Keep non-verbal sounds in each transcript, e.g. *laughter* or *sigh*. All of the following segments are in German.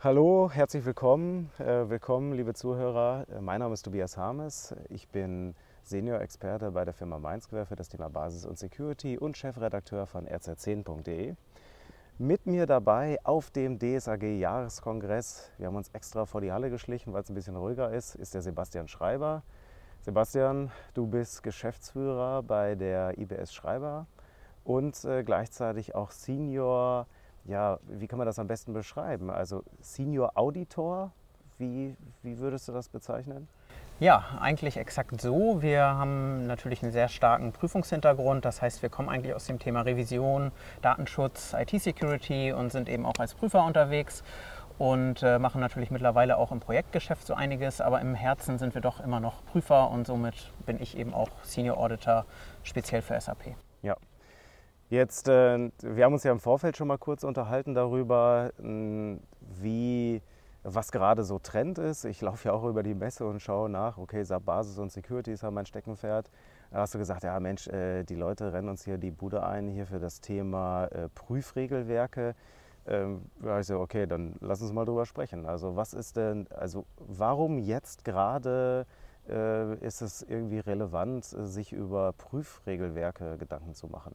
Hallo, herzlich willkommen. Äh, willkommen, liebe Zuhörer. Äh, mein Name ist Tobias Harmes. Ich bin Senior-Experte bei der Firma Mindsquare für das Thema Basis und Security und Chefredakteur von rz10.de. Mit mir dabei auf dem DSAG-Jahreskongress, wir haben uns extra vor die Halle geschlichen, weil es ein bisschen ruhiger ist, ist der Sebastian Schreiber. Sebastian, du bist Geschäftsführer bei der IBS Schreiber und äh, gleichzeitig auch Senior ja, wie kann man das am besten beschreiben? Also Senior Auditor, wie, wie würdest du das bezeichnen? Ja, eigentlich exakt so. Wir haben natürlich einen sehr starken Prüfungshintergrund. Das heißt, wir kommen eigentlich aus dem Thema Revision, Datenschutz, IT-Security und sind eben auch als Prüfer unterwegs und äh, machen natürlich mittlerweile auch im Projektgeschäft so einiges. Aber im Herzen sind wir doch immer noch Prüfer und somit bin ich eben auch Senior Auditor speziell für SAP. Ja, Jetzt, äh, wir haben uns ja im Vorfeld schon mal kurz unterhalten darüber, wie, was gerade so Trend ist. Ich laufe ja auch über die Messe und schaue nach, okay, SAP Basis und Security ist ja mein Steckenpferd. Da hast du gesagt, ja Mensch, äh, die Leute rennen uns hier die Bude ein, hier für das Thema äh, Prüfregelwerke. Ähm, da ich so, okay, dann lass uns mal drüber sprechen. Also was ist denn, also warum jetzt gerade ist es irgendwie relevant, sich über Prüfregelwerke Gedanken zu machen?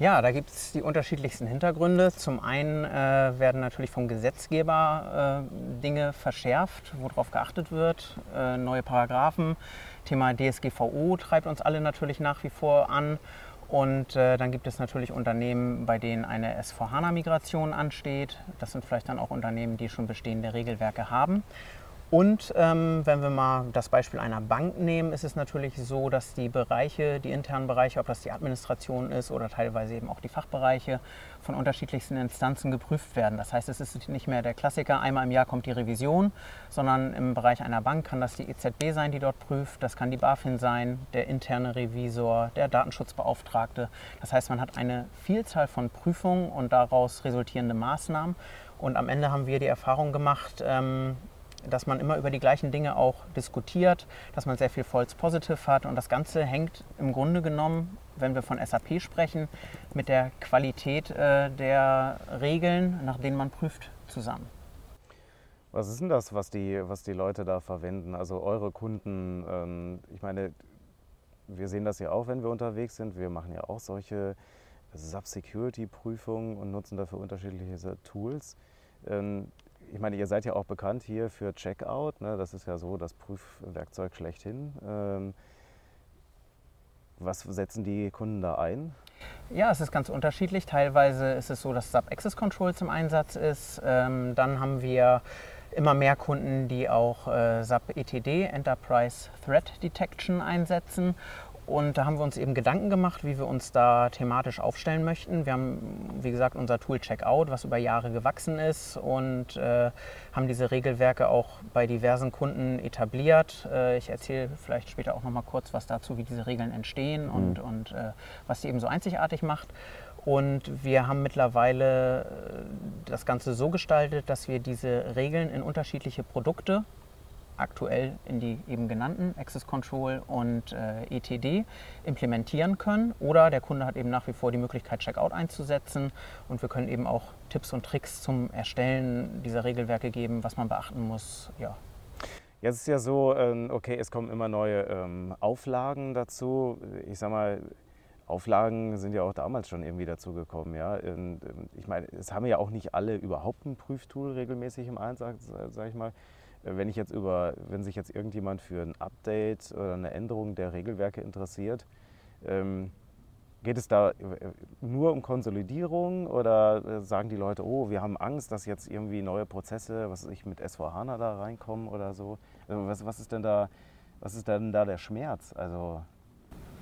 Ja, da gibt es die unterschiedlichsten Hintergründe. Zum einen äh, werden natürlich vom Gesetzgeber äh, Dinge verschärft, worauf geachtet wird. Äh, neue Paragraphen. Thema DSGVO treibt uns alle natürlich nach wie vor an. Und äh, dann gibt es natürlich Unternehmen, bei denen eine S4HANA-Migration ansteht. Das sind vielleicht dann auch Unternehmen, die schon bestehende Regelwerke haben. Und ähm, wenn wir mal das Beispiel einer Bank nehmen, ist es natürlich so, dass die Bereiche, die internen Bereiche, ob das die Administration ist oder teilweise eben auch die Fachbereiche, von unterschiedlichsten Instanzen geprüft werden. Das heißt, es ist nicht mehr der Klassiker, einmal im Jahr kommt die Revision, sondern im Bereich einer Bank kann das die EZB sein, die dort prüft, das kann die BaFin sein, der interne Revisor, der Datenschutzbeauftragte. Das heißt, man hat eine Vielzahl von Prüfungen und daraus resultierende Maßnahmen. Und am Ende haben wir die Erfahrung gemacht, ähm, dass man immer über die gleichen Dinge auch diskutiert, dass man sehr viel False Positive hat und das Ganze hängt im Grunde genommen, wenn wir von SAP sprechen, mit der Qualität äh, der Regeln, nach denen man prüft, zusammen. Was ist denn das, was die, was die Leute da verwenden? Also eure Kunden, ähm, ich meine, wir sehen das ja auch, wenn wir unterwegs sind. Wir machen ja auch solche Sub-Security-Prüfungen und nutzen dafür unterschiedliche Tools. Ähm, ich meine, ihr seid ja auch bekannt hier für Checkout. Ne? Das ist ja so das Prüfwerkzeug schlechthin. Ähm, was setzen die Kunden da ein? Ja, es ist ganz unterschiedlich. Teilweise ist es so, dass SAP Access Control zum Einsatz ist. Ähm, dann haben wir immer mehr Kunden, die auch äh, SAP ETD, Enterprise Threat Detection, einsetzen. Und da haben wir uns eben Gedanken gemacht, wie wir uns da thematisch aufstellen möchten. Wir haben, wie gesagt, unser Tool Checkout, was über Jahre gewachsen ist und äh, haben diese Regelwerke auch bei diversen Kunden etabliert. Äh, ich erzähle vielleicht später auch noch mal kurz was dazu, wie diese Regeln entstehen mhm. und, und äh, was die eben so einzigartig macht. Und wir haben mittlerweile äh, das Ganze so gestaltet, dass wir diese Regeln in unterschiedliche Produkte aktuell in die eben genannten Access Control und äh, ETD implementieren können. Oder der Kunde hat eben nach wie vor die Möglichkeit, Checkout einzusetzen und wir können eben auch Tipps und Tricks zum Erstellen dieser Regelwerke geben, was man beachten muss. Ja. Jetzt ist ja so, ähm, okay, es kommen immer neue ähm, Auflagen dazu. Ich sag mal, Auflagen sind ja auch damals schon irgendwie dazugekommen. Ja? Ähm, ich meine, es haben ja auch nicht alle überhaupt ein Prüftool regelmäßig im Einsatz, sag ich mal. Wenn, ich jetzt über, wenn sich jetzt irgendjemand für ein Update oder eine Änderung der Regelwerke interessiert, ähm, geht es da nur um Konsolidierung oder äh, sagen die Leute, oh, wir haben Angst, dass jetzt irgendwie neue Prozesse, was ich mit S4HANA da reinkommen oder so? Also was, was, ist denn da, was ist denn da der Schmerz? Also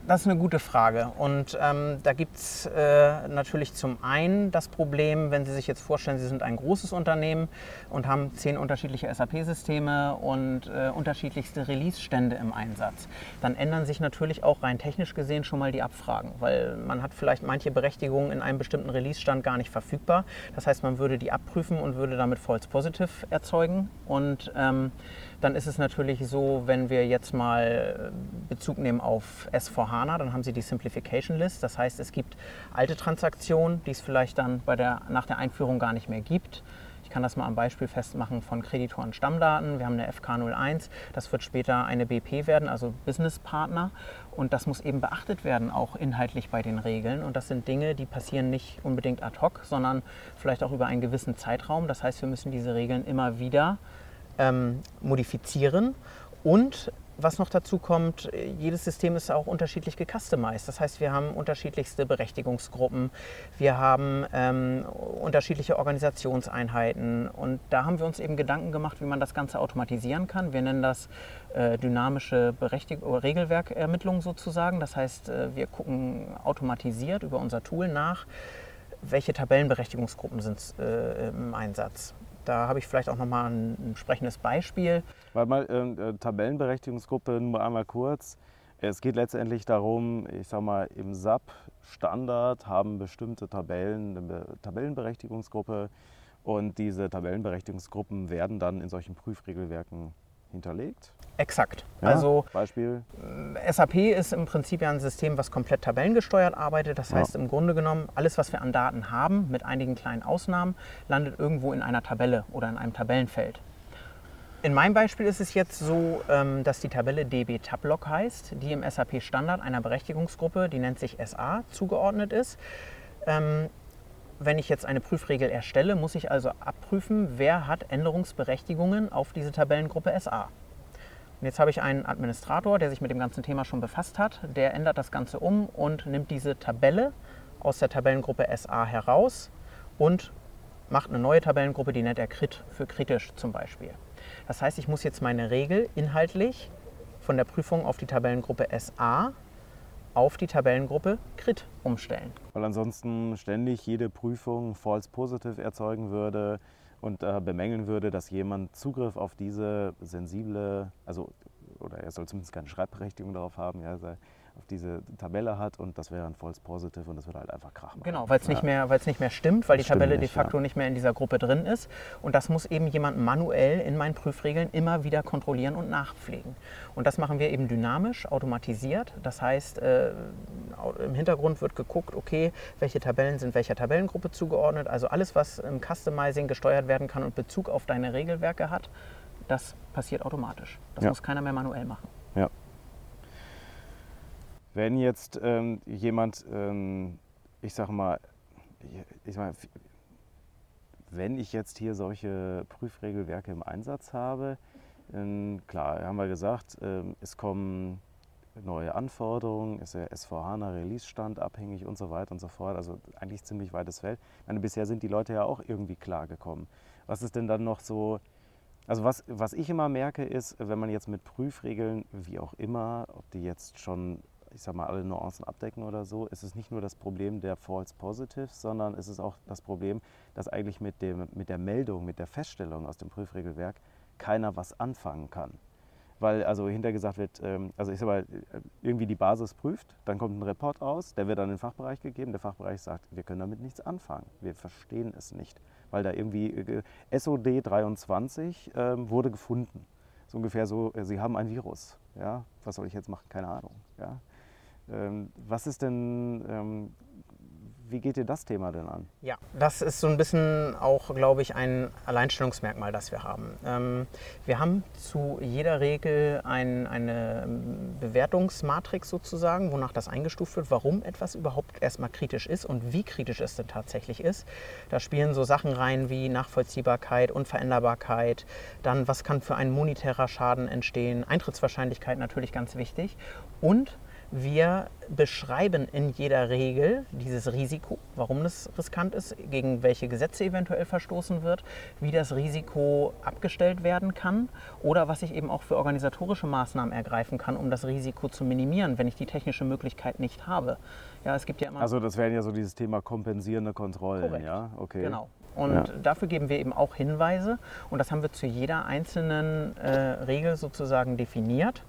das ist eine gute Frage. Und ähm, da gibt es äh, natürlich zum einen das Problem, wenn Sie sich jetzt vorstellen, Sie sind ein großes Unternehmen und haben zehn unterschiedliche SAP-Systeme und äh, unterschiedlichste Release-Stände im Einsatz. Dann ändern sich natürlich auch rein technisch gesehen schon mal die Abfragen, weil man hat vielleicht manche Berechtigungen in einem bestimmten Release-Stand gar nicht verfügbar. Das heißt, man würde die abprüfen und würde damit False Positive erzeugen. Und ähm, dann ist es natürlich so, wenn wir jetzt mal Bezug nehmen auf S4HANA, dann haben Sie die Simplification List. Das heißt, es gibt alte Transaktionen, die es vielleicht dann bei der, nach der Einführung gar nicht mehr gibt. Ich kann das mal am Beispiel festmachen von Kreditoren-Stammdaten. Wir haben eine FK01, das wird später eine BP werden, also Business Partner. Und das muss eben beachtet werden, auch inhaltlich bei den Regeln. Und das sind Dinge, die passieren nicht unbedingt ad hoc, sondern vielleicht auch über einen gewissen Zeitraum. Das heißt, wir müssen diese Regeln immer wieder ähm, modifizieren und was noch dazu kommt, jedes System ist auch unterschiedlich gecustomized. Das heißt, wir haben unterschiedlichste Berechtigungsgruppen, wir haben ähm, unterschiedliche Organisationseinheiten und da haben wir uns eben Gedanken gemacht, wie man das Ganze automatisieren kann. Wir nennen das äh, dynamische Berechtig Regelwerkermittlung sozusagen. Das heißt, äh, wir gucken automatisiert über unser Tool nach, welche Tabellenberechtigungsgruppen sind äh, im Einsatz. Da habe ich vielleicht auch nochmal ein, ein entsprechendes Beispiel. Weil mal äh, Tabellenberechtigungsgruppe nur einmal kurz. Es geht letztendlich darum, ich sag mal, im SAP Standard haben bestimmte Tabellen eine Tabellenberechtigungsgruppe und diese Tabellenberechtigungsgruppen werden dann in solchen Prüfregelwerken hinterlegt. Exakt. Ja, also Beispiel. äh, SAP ist im Prinzip ja ein System, was komplett tabellengesteuert arbeitet. Das Ja. heißt im Grunde genommen, alles, was wir an Daten haben, mit einigen kleinen Ausnahmen, landet irgendwo in einer Tabelle oder in einem Tabellenfeld. In meinem Beispiel ist es jetzt so, ähm, dass die Tabelle DB Tablog heißt, die im SAP Standard einer Berechtigungsgruppe, die nennt sich SA, zugeordnet ist. Wenn ich jetzt eine Prüfregel erstelle, muss ich also abprüfen, wer hat Änderungsberechtigungen auf diese Tabellengruppe SA. Und jetzt habe ich einen Administrator, der sich mit dem ganzen Thema schon befasst hat. Der ändert das Ganze um und nimmt diese Tabelle aus der Tabellengruppe SA heraus und macht eine neue Tabellengruppe, die nennt er Crit für kritisch zum Beispiel. Das heißt, ich muss jetzt meine Regel inhaltlich von der Prüfung auf die Tabellengruppe SA auf die Tabellengruppe Crit umstellen. Weil ansonsten ständig jede Prüfung false positive erzeugen würde und äh, bemängeln würde, dass jemand Zugriff auf diese sensible, also oder er soll zumindest keine Schreibberechtigung darauf haben, ja, sei- auf diese Tabelle hat und das wäre ein false positive und das würde halt einfach Krach machen. Genau, weil es nicht, Ja. mehr- weil's nicht mehr stimmt, weil die Stimmt Tabelle nicht, de facto ja. nicht mehr in dieser Gruppe drin ist. Und das muss eben jemand manuell in meinen Prüfregeln immer wieder kontrollieren und nachpflegen. Und das machen wir eben dynamisch, automatisiert. Das heißt, äh, im Hintergrund wird geguckt, okay, welche Tabellen sind welcher Tabellengruppe zugeordnet. Also alles, was im Customizing gesteuert werden kann und Bezug auf deine Regelwerke hat, das passiert automatisch. Das Ja. muss keiner mehr manuell machen. Ja. Wenn jetzt ähm, jemand, ähm, ich sag mal, ich, meine, wenn ich jetzt hier solche Prüfregelwerke im Einsatz habe, ähm, klar, haben wir gesagt, ähm, es kommen neue Anforderungen, ist der SVHANA Release-Stand abhängig und so weiter und so fort. Also eigentlich ziemlich weites Feld. Meine, bisher sind die Leute ja auch irgendwie klargekommen. Was ist denn dann noch so, also was, was ich immer merke ist, wenn man jetzt mit Prüfregeln, wie auch immer, ob die jetzt schon, ich sag mal, alle Nuancen abdecken oder so, ist es nicht nur das Problem der False Positives, sondern es ist auch das Problem, dass eigentlich mit, dem, mit der Meldung, mit der Feststellung aus dem Prüfregelwerk keiner was anfangen kann. Weil also hinter gesagt wird, ähm, also ich sag mal, irgendwie die Basis prüft, dann kommt ein Report aus, der wird an den Fachbereich gegeben, der Fachbereich sagt, wir können damit nichts anfangen, wir verstehen es nicht, weil da irgendwie äh, SOD 23 ähm, wurde gefunden. So ungefähr so, äh, Sie haben ein Virus, ja, was soll ich jetzt machen, keine Ahnung, ja. Ähm, was ist denn, ähm, wie geht ihr das Thema denn an? Ja, das ist so ein bisschen auch, glaube ich, ein Alleinstellungsmerkmal, das wir haben. Ähm, wir haben zu jeder Regel ein, eine Bewertungsmatrix sozusagen, wonach das eingestuft wird, warum etwas überhaupt erstmal kritisch ist und wie kritisch es denn tatsächlich ist. Da spielen so Sachen rein wie Nachvollziehbarkeit, Unveränderbarkeit, dann was kann für ein monetärer Schaden entstehen, Eintrittswahrscheinlichkeit natürlich ganz wichtig und wir beschreiben in jeder Regel dieses Risiko, warum das riskant ist, gegen welche Gesetze eventuell verstoßen wird, wie das Risiko abgestellt werden kann oder was ich eben auch für organisatorische Maßnahmen ergreifen kann, um das Risiko zu minimieren, wenn ich die technische Möglichkeit nicht habe. Ja, es gibt ja immer Also das wäre ja so dieses Thema kompensierende Kontrollen, Korrekt. ja? Okay. Genau. Und Ja. dafür geben wir eben auch Hinweise und das haben wir zu jeder einzelnen äh, Regel sozusagen definiert.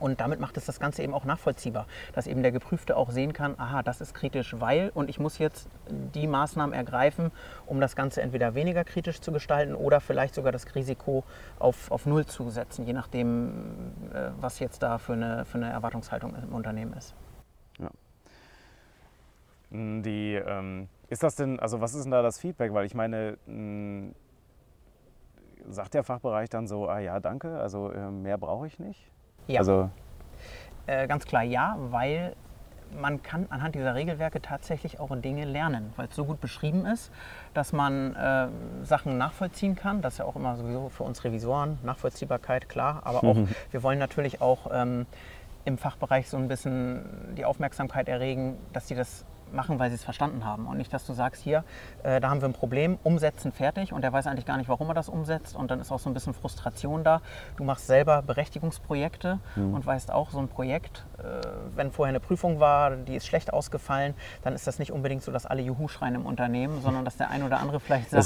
Und damit macht es das Ganze eben auch nachvollziehbar, dass eben der Geprüfte auch sehen kann, aha, das ist kritisch, weil und ich muss jetzt die Maßnahmen ergreifen, um das Ganze entweder weniger kritisch zu gestalten oder vielleicht sogar das Risiko auf, auf Null zu setzen, je nachdem, äh, was jetzt da für eine, für eine Erwartungshaltung im Unternehmen ist. Die, ähm, ist das denn, also was ist denn da das Feedback? Weil ich meine, mh, sagt der Fachbereich dann so, ah ja, danke, also äh, mehr brauche ich nicht? Ja. Also, Äh, ganz klar ja, weil man kann anhand dieser Regelwerke tatsächlich auch Dinge lernen, weil es so gut beschrieben ist, dass man äh, Sachen nachvollziehen kann. Das ist ja auch immer sowieso für uns Revisoren Nachvollziehbarkeit, klar. Aber auch, wir wollen natürlich auch ähm, im Fachbereich so ein bisschen die Aufmerksamkeit erregen, dass sie das machen, weil sie es verstanden haben. Und nicht, dass du sagst, hier, äh, da haben wir ein Problem, umsetzen fertig und der weiß eigentlich gar nicht, warum er das umsetzt. Und dann ist auch so ein bisschen Frustration da. Du machst selber Berechtigungsprojekte und weißt auch, so ein Projekt, äh, wenn vorher eine Prüfung war, die ist schlecht ausgefallen, dann ist das nicht unbedingt so, dass alle Juhu schreien im Unternehmen, sondern dass der ein oder andere vielleicht sagt,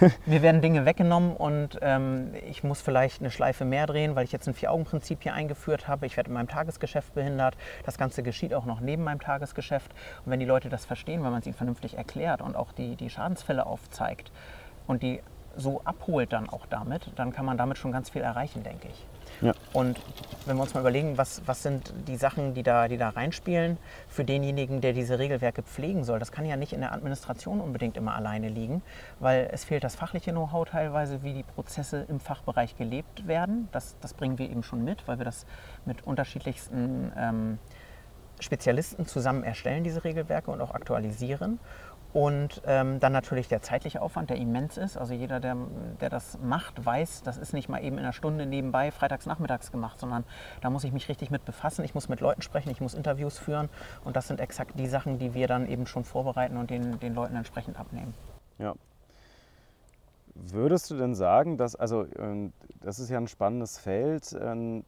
*laughs* mir werden Dinge weggenommen und ähm, ich muss vielleicht eine Schleife mehr drehen, weil ich jetzt ein Vier-Augen-Prinzip hier eingeführt habe. Ich werde in meinem Tagesgeschäft behindert. Das Ganze geschieht auch noch neben meinem Tagesgeschäft. Und wenn die Leute das verstehen, weil man es ihnen vernünftig erklärt und auch die, die Schadensfälle aufzeigt und die so abholt dann auch damit, dann kann man damit schon ganz viel erreichen, denke ich. ja. Und wenn wir uns mal überlegen, was, was sind die Sachen, die da, die da reinspielen, für denjenigen, der diese Regelwerke pflegen soll, das kann ja nicht in der Administration unbedingt immer alleine liegen, weil es fehlt das fachliche Know-how teilweise, wie die Prozesse im Fachbereich gelebt werden. Das, das bringen wir eben schon mit, weil wir das mit unterschiedlichsten ähm, Spezialisten zusammen erstellen, diese Regelwerke und auch aktualisieren. Und ähm, dann natürlich der zeitliche Aufwand, der immens ist. Also jeder, der, der das macht, weiß, das ist nicht mal eben in einer Stunde nebenbei freitags nachmittags gemacht, sondern da muss ich mich richtig mit befassen. Ich muss mit Leuten sprechen, ich muss Interviews führen. Und das sind exakt die Sachen, die wir dann eben schon vorbereiten und den, den Leuten entsprechend abnehmen. Ja. Würdest du denn sagen, dass, also ähm, das ist ja ein spannendes Feld, ähm,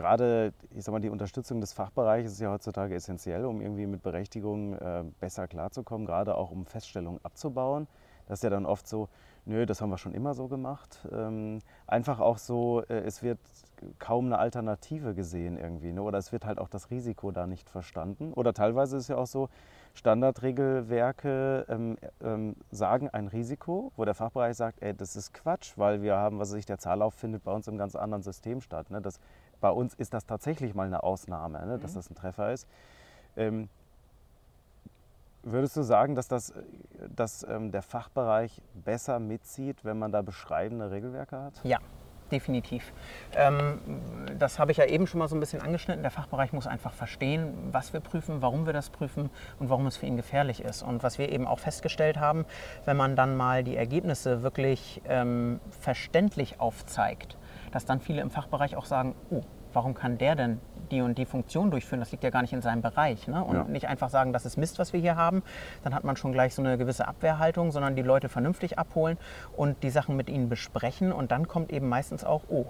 gerade, ich sag mal, die Unterstützung des Fachbereichs ist ja heutzutage essentiell, um irgendwie mit Berechtigungen äh, besser klarzukommen, gerade auch um Feststellungen abzubauen. Das ist ja dann oft so, nö, das haben wir schon immer so gemacht. Ähm, einfach auch so, äh, es wird kaum eine Alternative gesehen irgendwie, ne? oder es wird halt auch das Risiko da nicht verstanden. Oder teilweise ist ja auch so, Standardregelwerke ähm, ähm, sagen ein Risiko, wo der Fachbereich sagt, ey, das ist Quatsch, weil wir haben, was weiß ich, der Zahllauf findet bei uns im ganz anderen System statt. Ne? Das, bei uns ist das tatsächlich mal eine Ausnahme, ne? dass das ein Treffer ist. Ähm, würdest du sagen, dass, das, dass ähm, der Fachbereich besser mitzieht, wenn man da beschreibende Regelwerke hat? Ja, definitiv. Ähm, das habe ich ja eben schon mal so ein bisschen angeschnitten. Der Fachbereich muss einfach verstehen, was wir prüfen, warum wir das prüfen und warum es für ihn gefährlich ist. Und was wir eben auch festgestellt haben, wenn man dann mal die Ergebnisse wirklich ähm, verständlich aufzeigt, dass dann viele im Fachbereich auch sagen, oh, warum kann der denn die und die Funktion durchführen? Das liegt ja gar nicht in seinem Bereich. Ne? Und Ja. nicht einfach sagen, das ist Mist, was wir hier haben. Dann hat man schon gleich so eine gewisse Abwehrhaltung, sondern die Leute vernünftig abholen und die Sachen mit ihnen besprechen. Und dann kommt eben meistens auch, oh,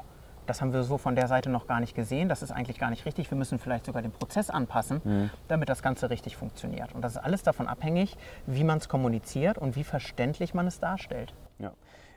das haben wir so von der Seite noch gar nicht gesehen, das ist eigentlich gar nicht richtig, wir müssen vielleicht sogar den Prozess anpassen, damit das Ganze richtig funktioniert. Und das ist alles davon abhängig, wie man es kommuniziert und wie verständlich man es darstellt.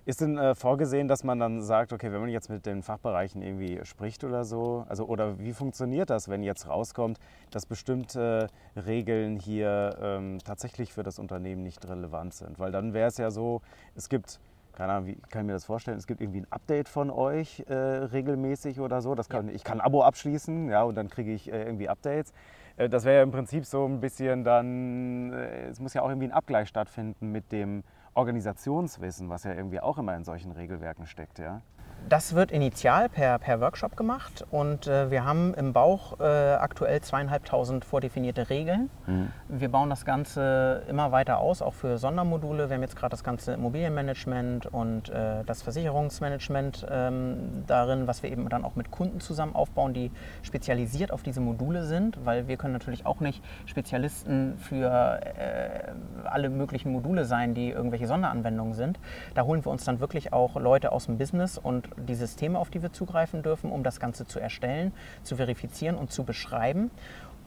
Ja. Ist denn äh, vorgesehen, dass man dann sagt, okay, wenn man jetzt mit den Fachbereichen irgendwie spricht oder so, also oder wie funktioniert das, wenn jetzt rauskommt, dass bestimmte Regeln hier ähm, tatsächlich für das Unternehmen nicht relevant sind? Weil dann wäre es ja so, es gibt, keine Ahnung, wie kann ich mir das vorstellen, es gibt irgendwie ein Update von euch äh, regelmäßig oder so. Das kann, Ich kann ein Abo abschließen, ja, und dann kriege ich äh, irgendwie Updates. Äh, Das wäre ja im Prinzip so ein bisschen dann, äh, es muss ja auch irgendwie ein Abgleich stattfinden mit dem Organisationswissen, was ja irgendwie auch immer in solchen Regelwerken steckt, ja. Das wird initial per, per Workshop gemacht und äh, wir haben im Bauch äh, aktuell zweieinhalbtausend vordefinierte Regeln. Wir bauen das Ganze immer weiter aus, auch für Sondermodule. Wir haben jetzt gerade das ganze Immobilienmanagement und äh, das Versicherungsmanagement ähm, darin, was wir eben dann auch mit Kunden zusammen aufbauen, die spezialisiert auf diese Module sind, weil wir können natürlich auch nicht Spezialisten für äh, alle möglichen Module sein, die irgendwelche Sonderanwendungen sind. Da holen wir uns dann wirklich auch Leute aus dem Business und die Systeme, auf die wir zugreifen dürfen, um das Ganze zu erstellen, zu verifizieren und zu beschreiben.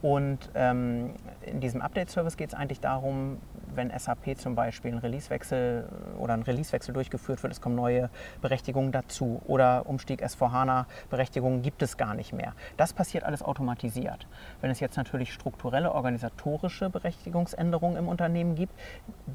Und ähm, in diesem Update-Service geht es eigentlich darum, wenn SAP zum Beispiel einen Releasewechsel oder ein Releasewechsel durchgeführt wird, es kommen neue Berechtigungen dazu oder Umstieg S4HANA-Berechtigungen gibt es gar nicht mehr. Das passiert alles automatisiert. Wenn es jetzt natürlich strukturelle, organisatorische Berechtigungsänderungen im Unternehmen gibt,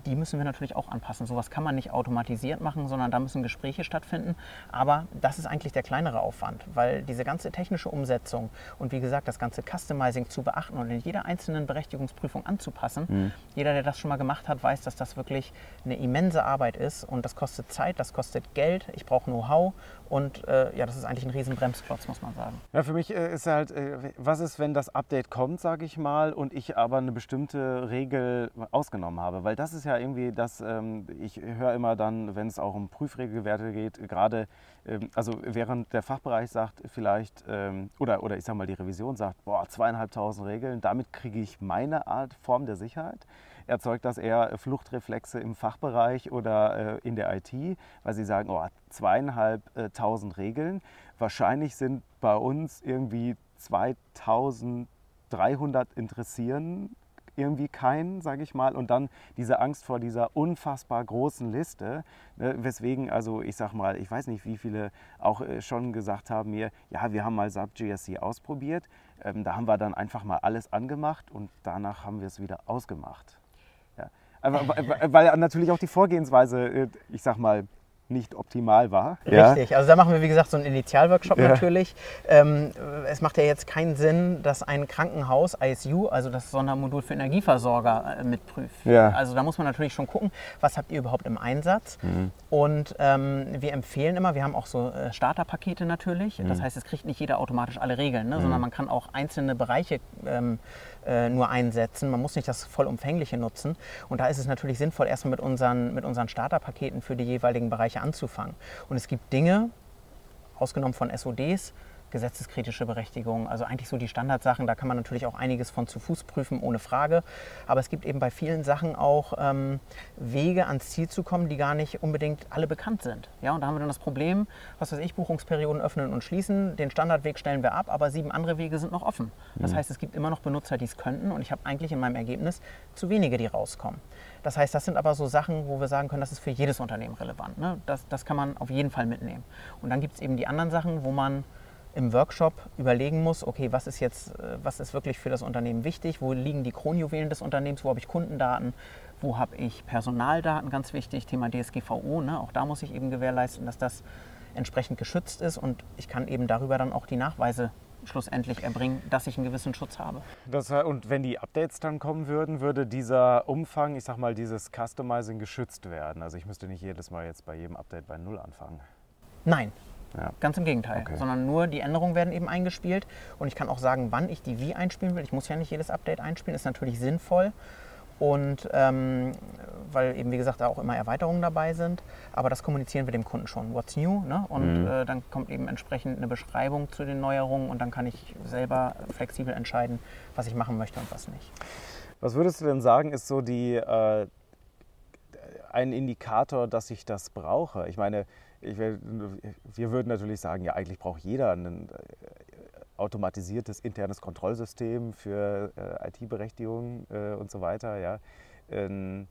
die müssen wir natürlich auch anpassen. Sowas kann man nicht automatisiert machen, sondern da müssen Gespräche stattfinden. Aber das ist eigentlich der kleinere Aufwand, weil diese ganze technische Umsetzung und wie gesagt, das ganze Customizing zu beachten und in jeder einzelnen Berechtigungsprüfung anzupassen. Mhm. Jeder, der das schon mal gemacht hat, weiß, dass das wirklich eine immense Arbeit ist und das kostet Zeit, das kostet Geld, ich brauche Know-how und äh, ja, das ist eigentlich ein riesen Bremsklotz, muss man sagen. Ja, für mich äh, ist halt, äh, was ist, wenn das Update kommt, sage ich mal, und ich aber eine bestimmte Regel ausgenommen habe? Weil das ist ja irgendwie das, ähm, ich höre immer dann, wenn es auch um Prüfregelwerte geht, gerade, ähm, also während der Fachbereich sagt vielleicht, ähm, oder, oder ich sage mal, die Revision sagt, boah, zweieinhalbtausend Regeln, damit kriege ich meine Art, Form der Sicherheit erzeugt das eher Fluchtreflexe im Fachbereich oder äh, in der IT, weil sie sagen, oh, zweieinhalbtausend Regeln. Wahrscheinlich sind bei uns irgendwie 2300 interessieren irgendwie keinen, sage ich mal, und dann diese Angst vor dieser unfassbar großen Liste, ne, weswegen also ich sage mal, ich weiß nicht, wie viele auch äh, schon gesagt haben mir, ja, wir haben mal SAP GSC ausprobiert, ähm, da haben wir dann einfach mal alles angemacht und danach haben wir es wieder ausgemacht. Ja. Weil natürlich auch die Vorgehensweise, äh, ich sag mal, nicht optimal war. Richtig, ja. also da machen wir wie gesagt so einen Initialworkshop ja. natürlich. Ähm, es macht ja jetzt keinen Sinn, dass ein Krankenhaus ISU, also das Sondermodul für Energieversorger, äh, mitprüft. Ja. Also da muss man natürlich schon gucken, was habt ihr überhaupt im Einsatz. Mhm. Und ähm, wir empfehlen immer, wir haben auch so äh, Starterpakete natürlich. Mhm. Das heißt, es kriegt nicht jeder automatisch alle Regeln, ne? mhm. sondern man kann auch einzelne Bereiche ähm, äh, nur einsetzen. Man muss nicht das vollumfängliche nutzen. Und da ist es natürlich sinnvoll, erstmal mit unseren, mit unseren Starterpaketen für die jeweiligen Bereiche anzufangen. Und es gibt Dinge, ausgenommen von SODs, gesetzeskritische Berechtigung, also eigentlich so die Standardsachen. Da kann man natürlich auch einiges von zu Fuß prüfen, ohne Frage. Aber es gibt eben bei vielen Sachen auch ähm, Wege ans Ziel zu kommen, die gar nicht unbedingt alle bekannt sind. Ja, und da haben wir dann das Problem, was weiß ich, Buchungsperioden öffnen und schließen. Den Standardweg stellen wir ab, aber sieben andere Wege sind noch offen. Das mhm. heißt, es gibt immer noch Benutzer, die es könnten und ich habe eigentlich in meinem Ergebnis zu wenige, die rauskommen. Das heißt, das sind aber so Sachen, wo wir sagen können, das ist für jedes Unternehmen relevant. Ne? Das, das kann man auf jeden Fall mitnehmen. Und dann gibt es eben die anderen Sachen, wo man im Workshop überlegen muss, okay, was ist jetzt, äh, was ist wirklich für das Unternehmen wichtig, wo liegen die Kronjuwelen des Unternehmens, wo habe ich Kundendaten, wo habe ich Personaldaten, ganz wichtig, Thema DSGVO, ne? auch da muss ich eben gewährleisten, dass das entsprechend geschützt ist und ich kann eben darüber dann auch die Nachweise schlussendlich erbringen, dass ich einen gewissen Schutz habe. Das, und wenn die Updates dann kommen würden, würde dieser Umfang, ich sag mal, dieses Customizing geschützt werden? Also ich müsste nicht jedes Mal jetzt bei jedem Update bei Null anfangen. Nein, ja. Ganz im Gegenteil. Okay. Sondern nur die Änderungen werden eben eingespielt. Und ich kann auch sagen, wann ich die wie einspielen will. Ich muss ja nicht jedes Update einspielen, ist natürlich sinnvoll. Und ähm, weil eben, wie gesagt, da auch immer Erweiterungen dabei sind. Aber das kommunizieren wir dem Kunden schon. What's new? Ne? Und mhm. äh, dann kommt eben entsprechend eine Beschreibung zu den Neuerungen und dann kann ich selber flexibel entscheiden, was ich machen möchte und was nicht. Was würdest du denn sagen, ist so die, äh, ein Indikator, dass ich das brauche? Ich meine, ich, wir würden natürlich sagen, ja, eigentlich braucht jeder ein äh, automatisiertes internes Kontrollsystem für äh, IT-Berechtigung äh, und so weiter. Ja. Ähm,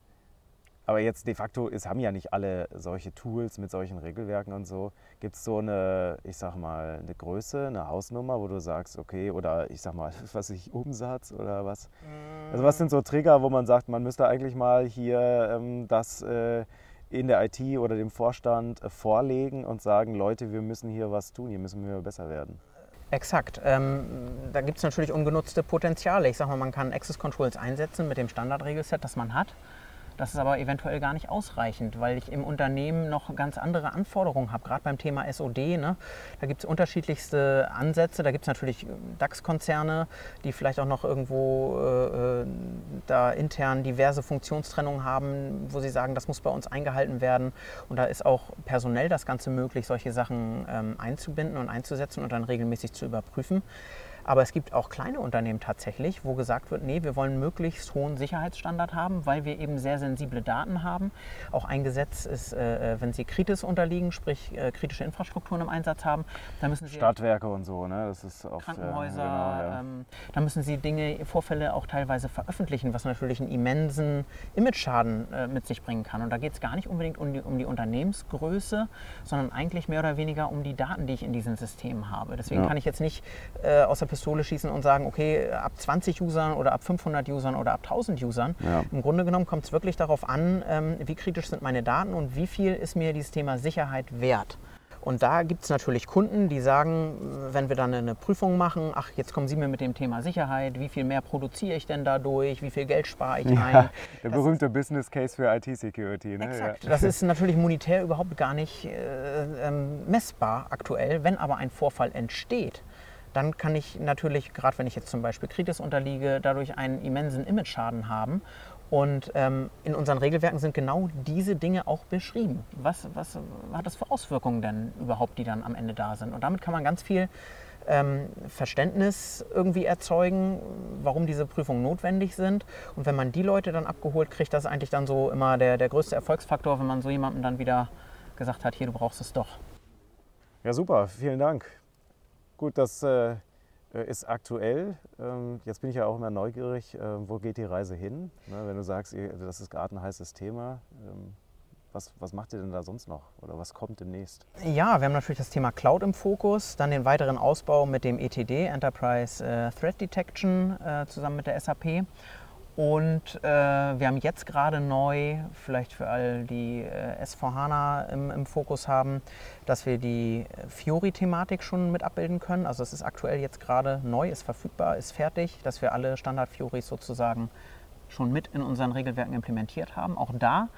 aber jetzt de facto, es haben ja nicht alle solche Tools mit solchen Regelwerken und so. Gibt es so eine, ich sag mal, eine Größe, eine Hausnummer, wo du sagst, okay, oder ich sag mal, *laughs* was ich, Umsatz oder was? Also was sind so Trigger, wo man sagt, man müsste eigentlich mal hier ähm, das äh, in der IT oder dem Vorstand äh, vorlegen und sagen, Leute, wir müssen hier was tun, hier müssen wir besser werden? Exakt. Ähm, da gibt es natürlich ungenutzte Potenziale. Ich sage mal, man kann Access Controls einsetzen mit dem Standardregelset, das man hat. Das ist aber eventuell gar nicht ausreichend, weil ich im Unternehmen noch ganz andere Anforderungen habe, gerade beim Thema SOD. Ne? Da gibt es unterschiedlichste Ansätze. Da gibt es natürlich äh, DAX-Konzerne, die vielleicht auch noch irgendwo äh, äh, da intern diverse Funktionstrennungen haben, wo sie sagen, das muss bei uns eingehalten werden. Und da ist auch personell das Ganze möglich, solche Sachen ähm, einzubinden und einzusetzen und dann regelmäßig zu überprüfen. Aber es gibt auch kleine Unternehmen tatsächlich, wo gesagt wird, nee, wir wollen möglichst hohen Sicherheitsstandard haben, weil wir eben sehr sensible Daten haben. Auch ein Gesetz ist, äh, äh wenn Sie Kritis unterliegen, sprich äh, kritische Infrastrukturen im Einsatz haben, dann müssen Sie Stadtwerke und so, ne? Das ist oft, Krankenhäuser, äh, genau, ja. ähm, da müssen Sie Dinge, Vorfälle auch teilweise veröffentlichen, was natürlich einen immensen Image-Schaden äh, mit sich bringen kann. Und da geht es gar nicht unbedingt um die, um die Unternehmensgröße, sondern eigentlich mehr oder weniger um die Daten, die ich in diesen Systemen habe. Deswegen ja. kann ich jetzt nicht äh, aus der Pistole schießen und sagen, okay, ab 20 Usern oder ab 500 Usern oder ab 1000 Usern. Ja. Im Grunde genommen kommt es wirklich darauf an, ähm, wie kritisch sind meine Daten und wie viel ist mir dieses Thema Sicherheit wert. Und da gibt es natürlich Kunden, die sagen, wenn wir dann eine Prüfung machen, ach, jetzt kommen Sie mir mit dem Thema Sicherheit, wie viel mehr produziere ich denn dadurch, wie viel Geld spare ich ein? Ja, der das berühmte Business Case für IT-Security. Ne? Exakt. Ja. Das ist natürlich monetär überhaupt gar nicht äh, ähm, messbar aktuell. Wenn aber ein Vorfall entsteht, dann kann ich natürlich, gerade wenn ich jetzt zum Beispiel Kritis unterliege, dadurch einen immensen Image-Schaden haben. Und ähm, in unseren Regelwerken sind genau diese Dinge auch beschrieben. Was, was hat das für Auswirkungen denn überhaupt, die dann am Ende da sind? Und damit kann man ganz viel ähm, Verständnis irgendwie erzeugen, warum diese Prüfungen notwendig sind. Und wenn man die Leute dann abgeholt kriegt, das ist eigentlich dann so immer der, der größte Erfolgsfaktor, wenn man so jemandem dann wieder gesagt hat, hier, du brauchst es doch. Ja, super, vielen Dank. Gut, das äh, ist aktuell. Ähm, jetzt bin ich ja auch immer neugierig, äh, wo geht die Reise hin? Ne, wenn du sagst, das ist gerade ein heißes Thema, ähm, was, was, macht ihr denn da sonst noch oder was kommt demnächst? Ja, wir haben natürlich das Thema Cloud im Fokus, dann den weiteren Ausbau mit dem ETD, Enterprise äh, Threat Detection, äh, zusammen mit der SAP. Und äh, wir haben jetzt gerade neu, vielleicht für all die äh, S4HANA im, im, Fokus haben, dass wir die Fiori-Thematik schon mit abbilden können. Also es ist aktuell jetzt gerade neu, ist verfügbar, ist fertig, dass wir alle Standard-Fioris sozusagen schon mit in unseren Regelwerken implementiert haben. Auch da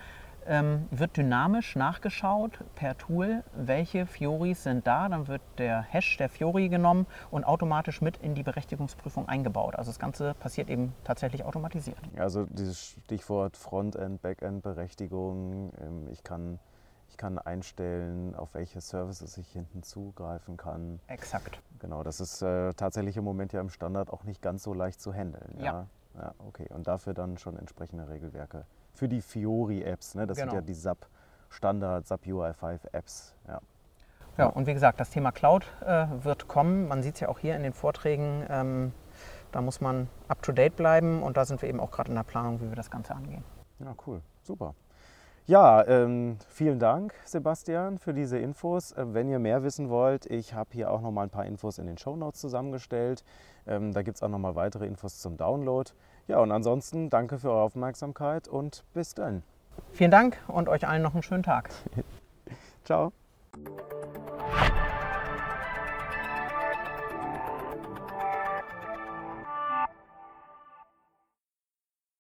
ähm, wird dynamisch nachgeschaut per Tool, welche Fioris sind da. Dann wird der Hash der Fiori genommen und automatisch mit in die Berechtigungsprüfung eingebaut. Also das Ganze passiert eben tatsächlich automatisiert. Also dieses Stichwort Frontend, Backend, Berechtigung. Ähm, ich kann, ich kann einstellen, auf welche Services ich hinten zugreifen kann. Exakt. Genau, das ist äh, tatsächlich im Moment ja im Standard auch nicht ganz so leicht zu handeln. Ja. ja. Ja, okay. Und dafür dann schon entsprechende Regelwerke für die Fiori-Apps. Ne? Das genau. sind ja die SAP Standard, SAP UI5-Apps. Ja. ja, und wie gesagt, das Thema Cloud äh, wird kommen. Man sieht es ja auch hier in den Vorträgen. Ähm, da muss man up-to-date bleiben und da sind wir eben auch gerade in der Planung, wie wir das Ganze angehen. Ja, cool. Super. Ja, ähm, vielen Dank, Sebastian, für diese Infos. Äh, wenn ihr mehr wissen wollt, ich habe hier auch noch mal ein paar Infos in den Show Notes zusammengestellt. Ähm, da gibt es auch noch mal weitere Infos zum Download. Ja, und ansonsten danke für eure Aufmerksamkeit und bis dann. Vielen Dank und euch allen noch einen schönen Tag. *laughs* Ciao.